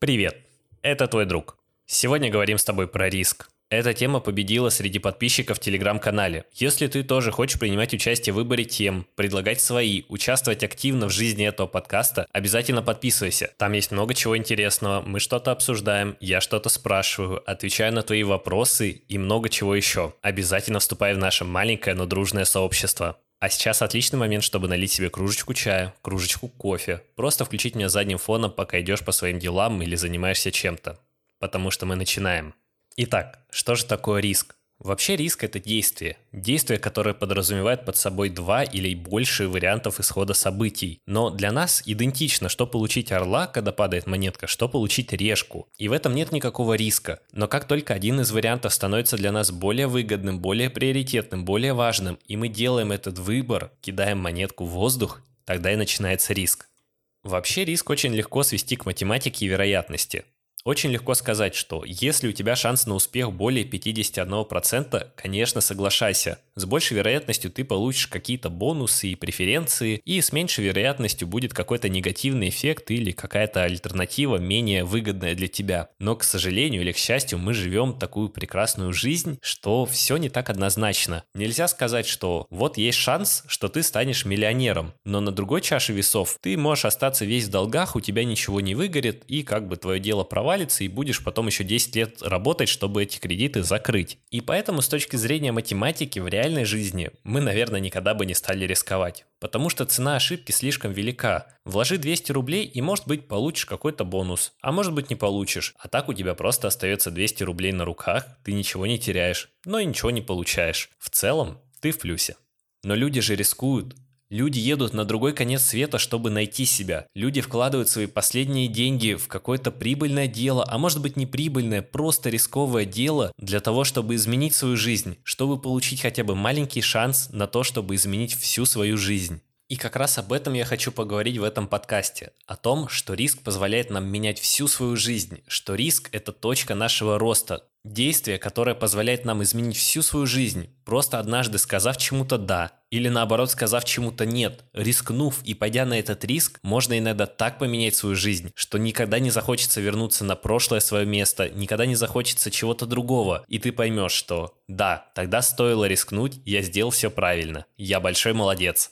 Привет, это твой друг. Сегодня говорим с тобой про риск. Эта тема победила среди подписчиков в телеграм-канале. Если ты тоже хочешь принимать участие в выборе тем, предлагать свои, участвовать активно в жизни этого подкаста, обязательно подписывайся. Там есть много чего интересного, мы что-то обсуждаем, я что-то спрашиваю, отвечаю на твои вопросы и много чего еще. Обязательно вступай в наше маленькое, но дружное сообщество. А сейчас отличный момент, чтобы налить себе кружечку чая, кружечку кофе. Просто включить меня задним фоном, пока идешь по своим делам или занимаешься чем-то. Потому что мы начинаем. Итак, что же такое риск? Вообще риск – это действие. Действие, которое подразумевает под собой два или больше вариантов исхода событий. Но для нас идентично, что получить орла, когда падает монетка, что получить решку. И в этом нет никакого риска. Но как только один из вариантов становится для нас более выгодным, более приоритетным, более важным, и мы делаем этот выбор, кидаем монетку в воздух, тогда и начинается риск. Вообще риск очень легко свести к математике и вероятности. Очень легко сказать, что если у тебя шанс на успех более 51%, конечно, соглашайся. С большей вероятностью ты получишь какие-то бонусы и преференции, и с меньшей вероятностью будет какой-то негативный эффект или какая-то альтернатива менее выгодная для тебя. Но, к сожалению или к счастью, мы живем такую прекрасную жизнь, что все не так однозначно. Нельзя сказать, что вот есть шанс, что ты станешь миллионером, но на другой чаше весов ты можешь остаться весь в долгах, у тебя ничего не выгорит, и как бы твое дело провалится, провалится, и будешь потом еще 10 лет работать, чтобы эти кредиты закрыть. И поэтому с точки зрения математики в реальной жизни мы, наверное, никогда бы не стали рисковать. Потому что цена ошибки слишком велика. Вложи 200 рублей и, может быть, получишь какой-то бонус. А может быть, не получишь. А так у тебя просто остается 200 рублей на руках, ты ничего не теряешь, но и ничего не получаешь. В целом, ты в плюсе. Но люди же рискуют. Люди едут на другой конец света, чтобы найти себя. Люди вкладывают свои последние деньги в какое-то прибыльное дело, а может быть не прибыльное, просто рисковое дело для того, чтобы изменить свою жизнь, чтобы получить хотя бы маленький шанс на то, чтобы изменить всю свою жизнь. И как раз об этом я хочу поговорить в этом подкасте. О том, что риск позволяет нам менять всю свою жизнь, что риск – это точка нашего роста, Действие, которое позволяет нам изменить всю свою жизнь, просто однажды сказав чему-то «да», или наоборот сказав чему-то «нет», рискнув и пойдя на этот риск, можно иногда так поменять свою жизнь, что никогда не захочется вернуться на прошлое свое место, никогда не захочется чего-то другого, и ты поймешь, что «да, тогда стоило рискнуть, я сделал все правильно, я большой молодец».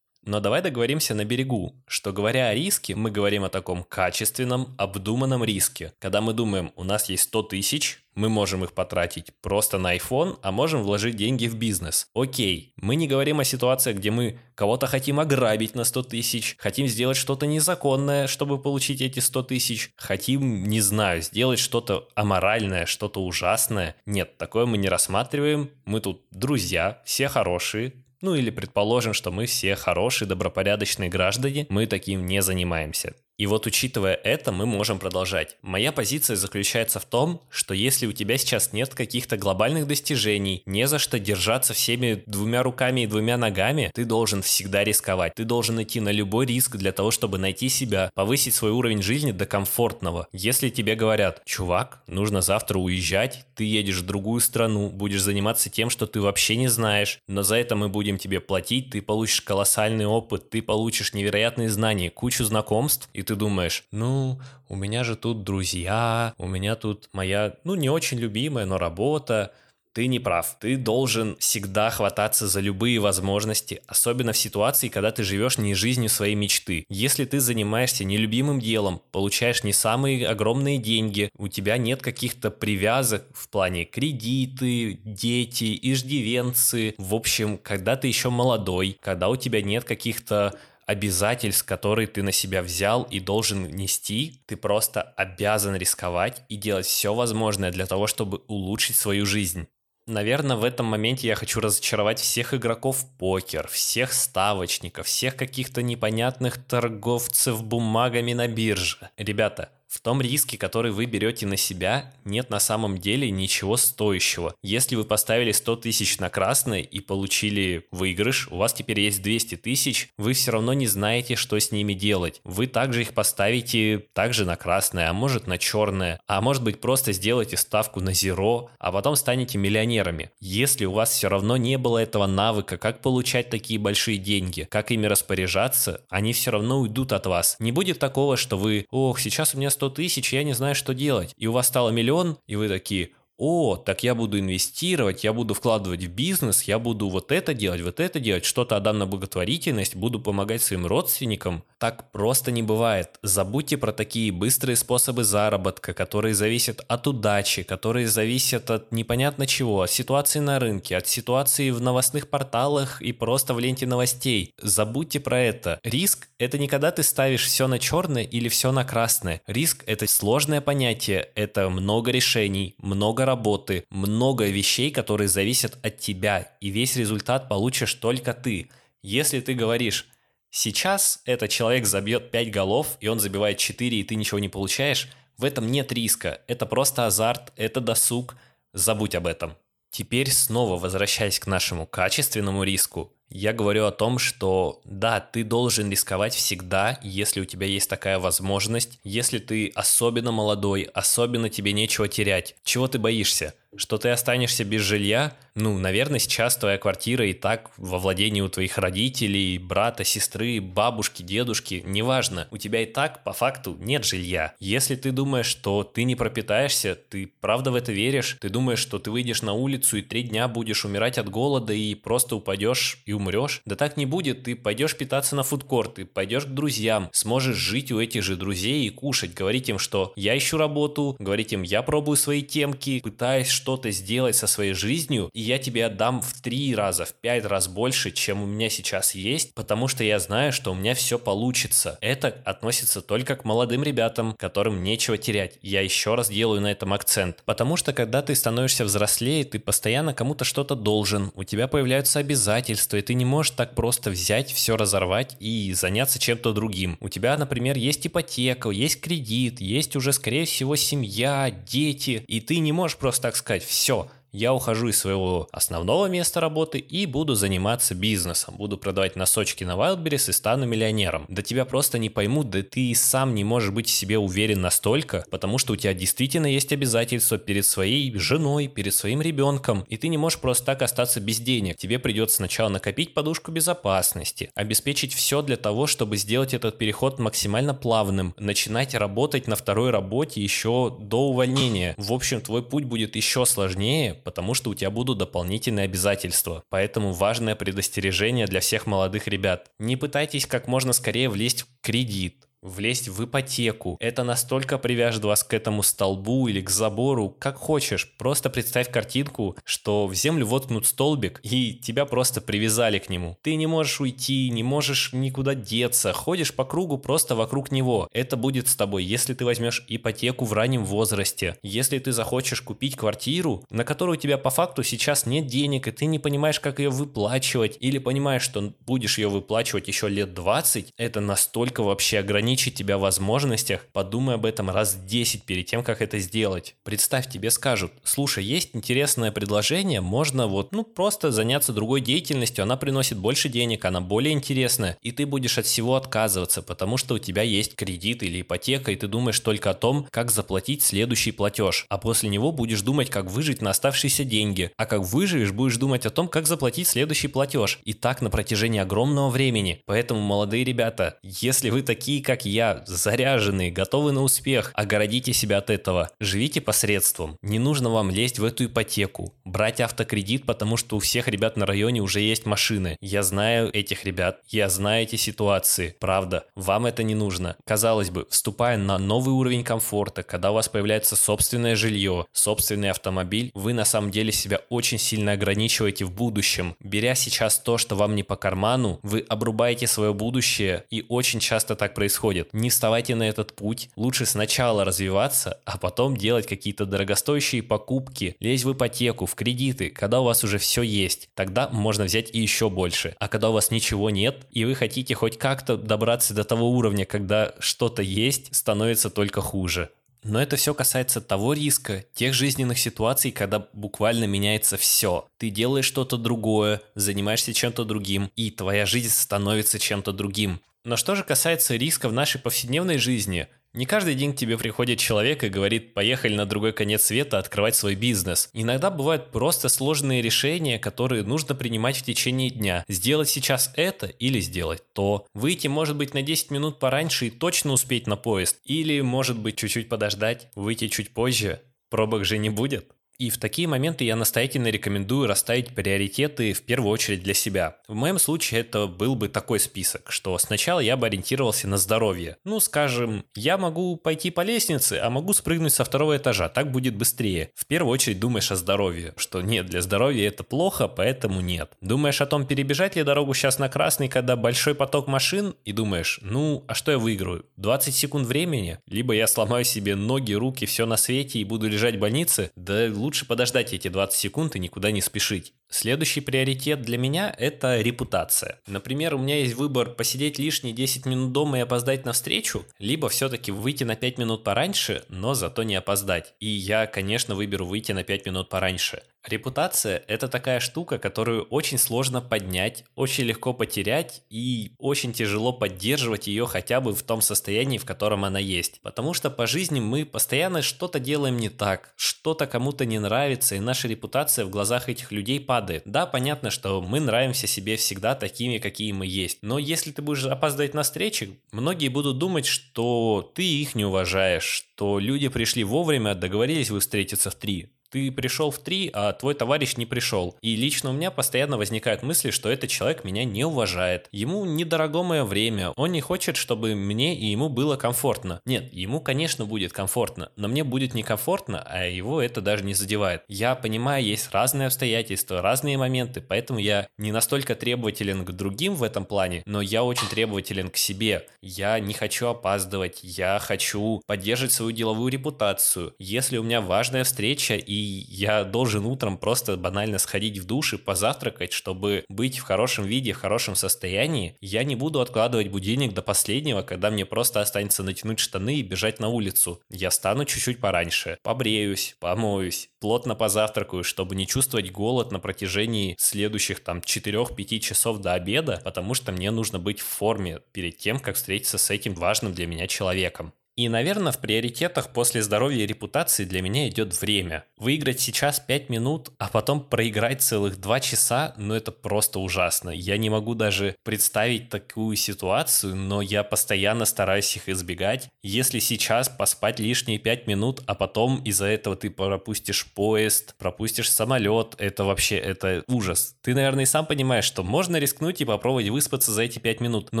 Но давай договоримся на берегу, что говоря о риске, мы говорим о таком качественном, обдуманном риске. Когда мы думаем, у нас есть 100 тысяч, мы можем их потратить просто на iPhone, а можем вложить деньги в бизнес. Окей, мы не говорим о ситуациях, где мы кого-то хотим ограбить на 100 тысяч, хотим сделать что-то незаконное, чтобы получить эти 100 тысяч, хотим, не знаю, сделать что-то аморальное, что-то ужасное. Нет, такое мы не рассматриваем. Мы тут друзья, все хорошие, ну или предположим, что мы все хорошие, добропорядочные граждане, мы таким не занимаемся. И вот учитывая это, мы можем продолжать. Моя позиция заключается в том, что если у тебя сейчас нет каких-то глобальных достижений, не за что держаться всеми двумя руками и двумя ногами, ты должен всегда рисковать. Ты должен идти на любой риск для того, чтобы найти себя, повысить свой уровень жизни до комфортного. Если тебе говорят, чувак, нужно завтра уезжать, ты едешь в другую страну, будешь заниматься тем, что ты вообще не знаешь, но за это мы будем тебе платить, ты получишь колоссальный опыт, ты получишь невероятные знания, кучу знакомств, и ты думаешь, ну, у меня же тут друзья, у меня тут моя, ну, не очень любимая, но работа, ты не прав. Ты должен всегда хвататься за любые возможности, особенно в ситуации, когда ты живешь не жизнью своей мечты. Если ты занимаешься нелюбимым делом, получаешь не самые огромные деньги, у тебя нет каких-то привязок в плане кредиты, дети, иждивенцы, в общем, когда ты еще молодой, когда у тебя нет каких-то обязательств, которые ты на себя взял и должен нести, ты просто обязан рисковать и делать все возможное для того, чтобы улучшить свою жизнь. Наверное, в этом моменте я хочу разочаровать всех игроков в покер, всех ставочников, всех каких-то непонятных торговцев бумагами на бирже. Ребята, в том риске, который вы берете на себя, нет на самом деле ничего стоящего. Если вы поставили 100 тысяч на красное и получили выигрыш, у вас теперь есть 200 тысяч, вы все равно не знаете, что с ними делать. Вы также их поставите также на красное, а может на черное, а может быть просто сделаете ставку на зеро, а потом станете миллионерами. Если у вас все равно не было этого навыка, как получать такие большие деньги, как ими распоряжаться, они все равно уйдут от вас. Не будет такого, что вы, ох, сейчас у меня 100 тысяч, я не знаю, что делать. И у вас стало миллион, и вы такие, о, так я буду инвестировать, я буду вкладывать в бизнес, я буду вот это делать, вот это делать, что-то отдам на благотворительность, буду помогать своим родственникам. Так просто не бывает. Забудьте про такие быстрые способы заработка, которые зависят от удачи, которые зависят от непонятно чего, от ситуации на рынке, от ситуации в новостных порталах и просто в ленте новостей. Забудьте про это. Риск – это не когда ты ставишь все на черное или все на красное. Риск – это сложное понятие, это много решений, много работы, много вещей, которые зависят от тебя, и весь результат получишь только ты. Если ты говоришь, сейчас этот человек забьет 5 голов, и он забивает 4, и ты ничего не получаешь, в этом нет риска. Это просто азарт, это досуг. Забудь об этом. Теперь снова возвращаясь к нашему качественному риску, я говорю о том, что да, ты должен рисковать всегда, если у тебя есть такая возможность, если ты особенно молодой, особенно тебе нечего терять. Чего ты боишься? Что ты останешься без жилья? Ну, наверное, сейчас твоя квартира и так во владении у твоих родителей, брата, сестры, бабушки, дедушки, неважно. У тебя и так по факту нет жилья. Если ты думаешь, что ты не пропитаешься, ты правда в это веришь? Ты думаешь, что ты выйдешь на улицу и три дня будешь умирать от голода и просто упадешь и умрешь. Да так не будет, ты пойдешь питаться на фудкорт, ты пойдешь к друзьям, сможешь жить у этих же друзей и кушать, говорить им, что я ищу работу, говорить им, я пробую свои темки, пытаюсь что-то сделать со своей жизнью, и я тебе отдам в три раза, в пять раз больше, чем у меня сейчас есть, потому что я знаю, что у меня все получится. Это относится только к молодым ребятам, которым нечего терять. Я еще раз делаю на этом акцент. Потому что когда ты становишься взрослее, ты постоянно кому-то что-то должен, у тебя появляются обязательства, и ты не можешь так просто взять, все разорвать и заняться чем-то другим. У тебя, например, есть ипотека, есть кредит, есть уже, скорее всего, семья, дети, и ты не можешь просто так сказать, все, я ухожу из своего основного места работы и буду заниматься бизнесом. Буду продавать носочки на Wildberries и стану миллионером. Да тебя просто не поймут, да ты и сам не можешь быть себе уверен настолько, потому что у тебя действительно есть обязательства перед своей женой, перед своим ребенком, и ты не можешь просто так остаться без денег. Тебе придется сначала накопить подушку безопасности, обеспечить все для того, чтобы сделать этот переход максимально плавным, начинать работать на второй работе еще до увольнения. В общем, твой путь будет еще сложнее, потому что у тебя будут дополнительные обязательства. Поэтому важное предостережение для всех молодых ребят. Не пытайтесь как можно скорее влезть в кредит влезть в ипотеку. Это настолько привяжет вас к этому столбу или к забору, как хочешь. Просто представь картинку, что в землю воткнут столбик, и тебя просто привязали к нему. Ты не можешь уйти, не можешь никуда деться, ходишь по кругу просто вокруг него. Это будет с тобой, если ты возьмешь ипотеку в раннем возрасте, если ты захочешь купить квартиру, на которую у тебя по факту сейчас нет денег, и ты не понимаешь, как ее выплачивать, или понимаешь, что будешь ее выплачивать еще лет 20, это настолько вообще ограничено ограничить тебя в возможностях, подумай об этом раз 10 перед тем, как это сделать. Представь, тебе скажут, слушай, есть интересное предложение, можно вот, ну, просто заняться другой деятельностью, она приносит больше денег, она более интересная, и ты будешь от всего отказываться, потому что у тебя есть кредит или ипотека, и ты думаешь только о том, как заплатить следующий платеж, а после него будешь думать, как выжить на оставшиеся деньги, а как выживешь, будешь думать о том, как заплатить следующий платеж, и так на протяжении огромного времени. Поэтому, молодые ребята, если вы такие, как как я, заряженные, готовы на успех, огородите себя от этого. Живите посредством. Не нужно вам лезть в эту ипотеку, брать автокредит, потому что у всех ребят на районе уже есть машины. Я знаю этих ребят, я знаю эти ситуации. Правда, вам это не нужно. Казалось бы, вступая на новый уровень комфорта, когда у вас появляется собственное жилье, собственный автомобиль, вы на самом деле себя очень сильно ограничиваете в будущем. Беря сейчас то, что вам не по карману, вы обрубаете свое будущее, и очень часто так происходит происходит. Не вставайте на этот путь. Лучше сначала развиваться, а потом делать какие-то дорогостоящие покупки, лезть в ипотеку, в кредиты, когда у вас уже все есть. Тогда можно взять и еще больше. А когда у вас ничего нет, и вы хотите хоть как-то добраться до того уровня, когда что-то есть, становится только хуже. Но это все касается того риска, тех жизненных ситуаций, когда буквально меняется все. Ты делаешь что-то другое, занимаешься чем-то другим, и твоя жизнь становится чем-то другим. Но что же касается риска в нашей повседневной жизни, Не каждый день к тебе приходит человек и говорит, поехали на другой конец света открывать свой бизнес. Иногда бывают просто сложные решения, которые нужно принимать в течение дня. Сделать сейчас это или сделать то. Выйти может быть на 10 минут пораньше и точно успеть на поезд. Или может быть чуть-чуть подождать, выйти чуть позже. Пробок же не будет. И в такие моменты я настоятельно рекомендую расставить приоритеты в первую очередь для себя. В моем случае это был бы такой список, что сначала я бы ориентировался на здоровье. Ну, скажем, я могу пойти по лестнице, а могу спрыгнуть со второго этажа, так будет быстрее. В первую очередь думаешь о здоровье, что нет, для здоровья это плохо, поэтому нет. Думаешь о том, перебежать ли дорогу сейчас на красный, когда большой поток машин, и думаешь, ну, а что я выиграю? 20 секунд времени? Либо я сломаю себе ноги, руки, все на свете и буду лежать в больнице? Да лучше лучше подождать эти 20 секунд и никуда не спешить. Следующий приоритет для меня – это репутация. Например, у меня есть выбор посидеть лишние 10 минут дома и опоздать на встречу, либо все-таки выйти на 5 минут пораньше, но зато не опоздать. И я, конечно, выберу выйти на 5 минут пораньше. Репутация – это такая штука, которую очень сложно поднять, очень легко потерять и очень тяжело поддерживать ее хотя бы в том состоянии, в котором она есть. Потому что по жизни мы постоянно что-то делаем не так, что-то кому-то не нравится, и наша репутация в глазах этих людей падает. Да, понятно, что мы нравимся себе всегда такими, какие мы есть. Но если ты будешь опаздывать на встречи, многие будут думать, что ты их не уважаешь, что люди пришли вовремя, договорились вы встретиться в три ты пришел в три, а твой товарищ не пришел. И лично у меня постоянно возникают мысли, что этот человек меня не уважает. Ему недорого мое время, он не хочет, чтобы мне и ему было комфортно. Нет, ему, конечно, будет комфортно, но мне будет некомфортно, а его это даже не задевает. Я понимаю, есть разные обстоятельства, разные моменты, поэтому я не настолько требователен к другим в этом плане, но я очень требователен к себе. Я не хочу опаздывать, я хочу поддерживать свою деловую репутацию. Если у меня важная встреча и я должен утром просто банально сходить в душ и позавтракать, чтобы быть в хорошем виде, в хорошем состоянии. Я не буду откладывать будильник до последнего, когда мне просто останется натянуть штаны и бежать на улицу. Я стану чуть-чуть пораньше, побреюсь, помоюсь, плотно позавтракаю, чтобы не чувствовать голод на протяжении следующих там 4-5 часов до обеда, потому что мне нужно быть в форме перед тем, как встретиться с этим важным для меня человеком. И, наверное, в приоритетах после здоровья и репутации для меня идет время. Выиграть сейчас 5 минут, а потом проиграть целых 2 часа, ну это просто ужасно. Я не могу даже представить такую ситуацию, но я постоянно стараюсь их избегать. Если сейчас поспать лишние 5 минут, а потом из-за этого ты пропустишь поезд, пропустишь самолет, это вообще, это ужас. Ты, наверное, и сам понимаешь, что можно рискнуть и попробовать выспаться за эти 5 минут, но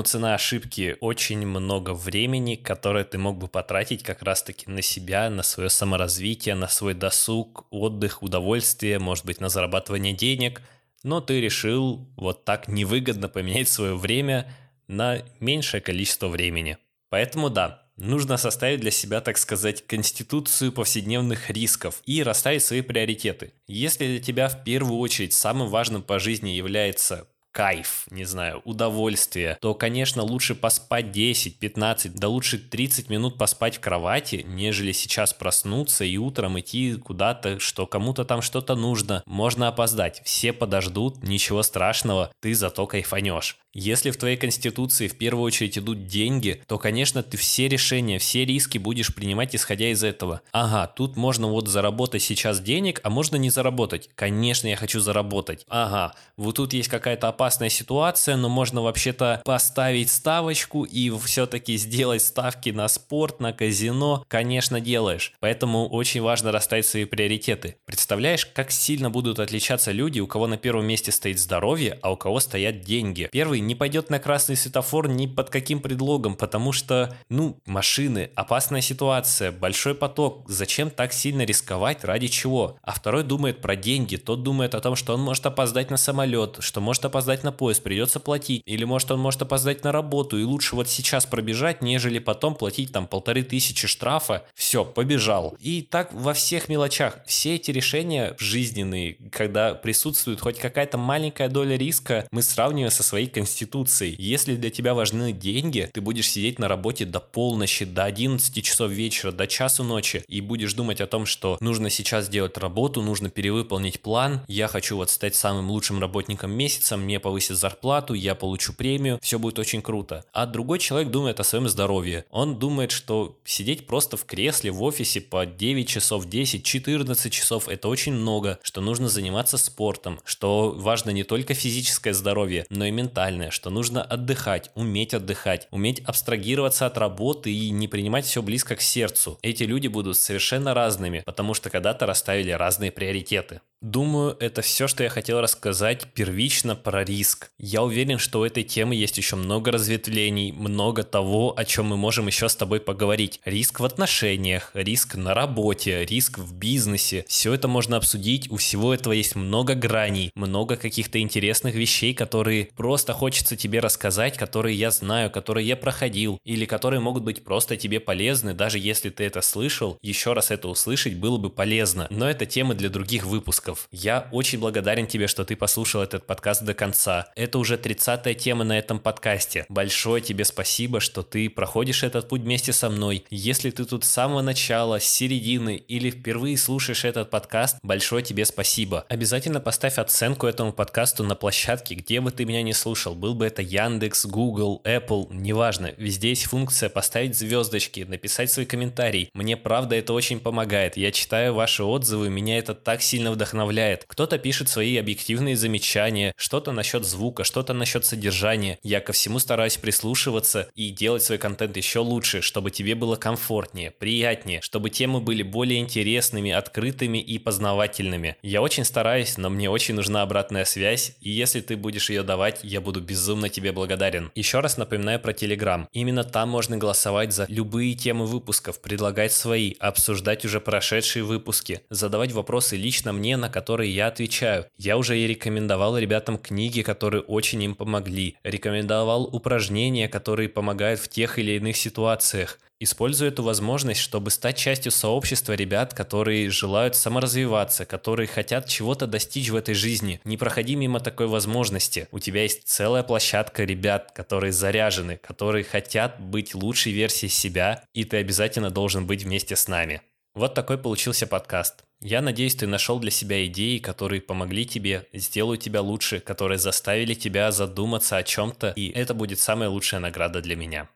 цена ошибки очень много времени, которое ты мог бы потратить как раз-таки на себя, на свое саморазвитие, на свой досуг, отдых, удовольствие, может быть, на зарабатывание денег, но ты решил вот так невыгодно поменять свое время на меньшее количество времени. Поэтому да, нужно составить для себя, так сказать, конституцию повседневных рисков и расставить свои приоритеты. Если для тебя в первую очередь самым важным по жизни является кайф, не знаю, удовольствие, то, конечно, лучше поспать 10, 15, да лучше 30 минут поспать в кровати, нежели сейчас проснуться и утром идти куда-то, что кому-то там что-то нужно. Можно опоздать, все подождут, ничего страшного, ты зато кайфанешь. Если в твоей конституции в первую очередь идут деньги, то, конечно, ты все решения, все риски будешь принимать исходя из этого. Ага, тут можно вот заработать сейчас денег, а можно не заработать. Конечно, я хочу заработать. Ага, вот тут есть какая-то опасная ситуация, но можно вообще-то поставить ставочку и все-таки сделать ставки на спорт, на казино. Конечно, делаешь. Поэтому очень важно расставить свои приоритеты. Представляешь, как сильно будут отличаться люди, у кого на первом месте стоит здоровье, а у кого стоят деньги. Первый не пойдет на красный светофор ни под каким предлогом, потому что, ну, машины, опасная ситуация, большой поток, зачем так сильно рисковать, ради чего? А второй думает про деньги, тот думает о том, что он может опоздать на самолет, что может опоздать на поезд, придется платить, или может он может опоздать на работу, и лучше вот сейчас пробежать, нежели потом платить там полторы тысячи штрафа, все, побежал. И так во всех мелочах, все эти решения жизненные, когда присутствует хоть какая-то маленькая доля риска, мы сравниваем со своей конституцией Конституцией. Если для тебя важны деньги, ты будешь сидеть на работе до полночи, до 11 часов вечера, до часу ночи и будешь думать о том, что нужно сейчас сделать работу, нужно перевыполнить план, я хочу вот стать самым лучшим работником месяца, мне повысят зарплату, я получу премию, все будет очень круто. А другой человек думает о своем здоровье. Он думает, что сидеть просто в кресле в офисе по 9 часов, 10, 14 часов это очень много, что нужно заниматься спортом, что важно не только физическое здоровье, но и ментальное, что нужно отдыхать, уметь отдыхать, уметь абстрагироваться от работы и не принимать все близко к сердцу. Эти люди будут совершенно разными, потому что когда-то расставили разные приоритеты. Думаю, это все, что я хотел рассказать первично про риск. Я уверен, что у этой темы есть еще много разветвлений, много того, о чем мы можем еще с тобой поговорить. Риск в отношениях, риск на работе, риск в бизнесе. Все это можно обсудить, у всего этого есть много граней, много каких-то интересных вещей, которые просто хочется тебе рассказать, которые я знаю, которые я проходил, или которые могут быть просто тебе полезны, даже если ты это слышал, еще раз это услышать было бы полезно. Но это темы для других выпусков выпусков. Я очень благодарен тебе, что ты послушал этот подкаст до конца. Это уже 30-я тема на этом подкасте. Большое тебе спасибо, что ты проходишь этот путь вместе со мной. Если ты тут с самого начала, с середины или впервые слушаешь этот подкаст, большое тебе спасибо. Обязательно поставь оценку этому подкасту на площадке, где бы ты меня не слушал. Был бы это Яндекс, Google, Apple, неважно. Везде есть функция поставить звездочки, написать свой комментарий. Мне правда это очень помогает. Я читаю ваши отзывы, меня это так сильно вдохновляет вдохновляет. Кто-то пишет свои объективные замечания, что-то насчет звука, что-то насчет содержания. Я ко всему стараюсь прислушиваться и делать свой контент еще лучше, чтобы тебе было комфортнее, приятнее, чтобы темы были более интересными, открытыми и познавательными. Я очень стараюсь, но мне очень нужна обратная связь, и если ты будешь ее давать, я буду безумно тебе благодарен. Еще раз напоминаю про Telegram. Именно там можно голосовать за любые темы выпусков, предлагать свои, обсуждать уже прошедшие выпуски, задавать вопросы лично мне на которые я отвечаю. Я уже и рекомендовал ребятам книги, которые очень им помогли. Рекомендовал упражнения, которые помогают в тех или иных ситуациях. Использую эту возможность, чтобы стать частью сообщества ребят, которые желают саморазвиваться, которые хотят чего-то достичь в этой жизни. Не проходи мимо такой возможности. У тебя есть целая площадка ребят, которые заряжены, которые хотят быть лучшей версией себя, и ты обязательно должен быть вместе с нами. Вот такой получился подкаст. Я надеюсь, ты нашел для себя идеи, которые помогли тебе, сделают тебя лучше, которые заставили тебя задуматься о чем-то, и это будет самая лучшая награда для меня.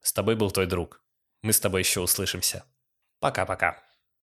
С тобой был твой друг. Мы с тобой еще услышимся. Пока-пока.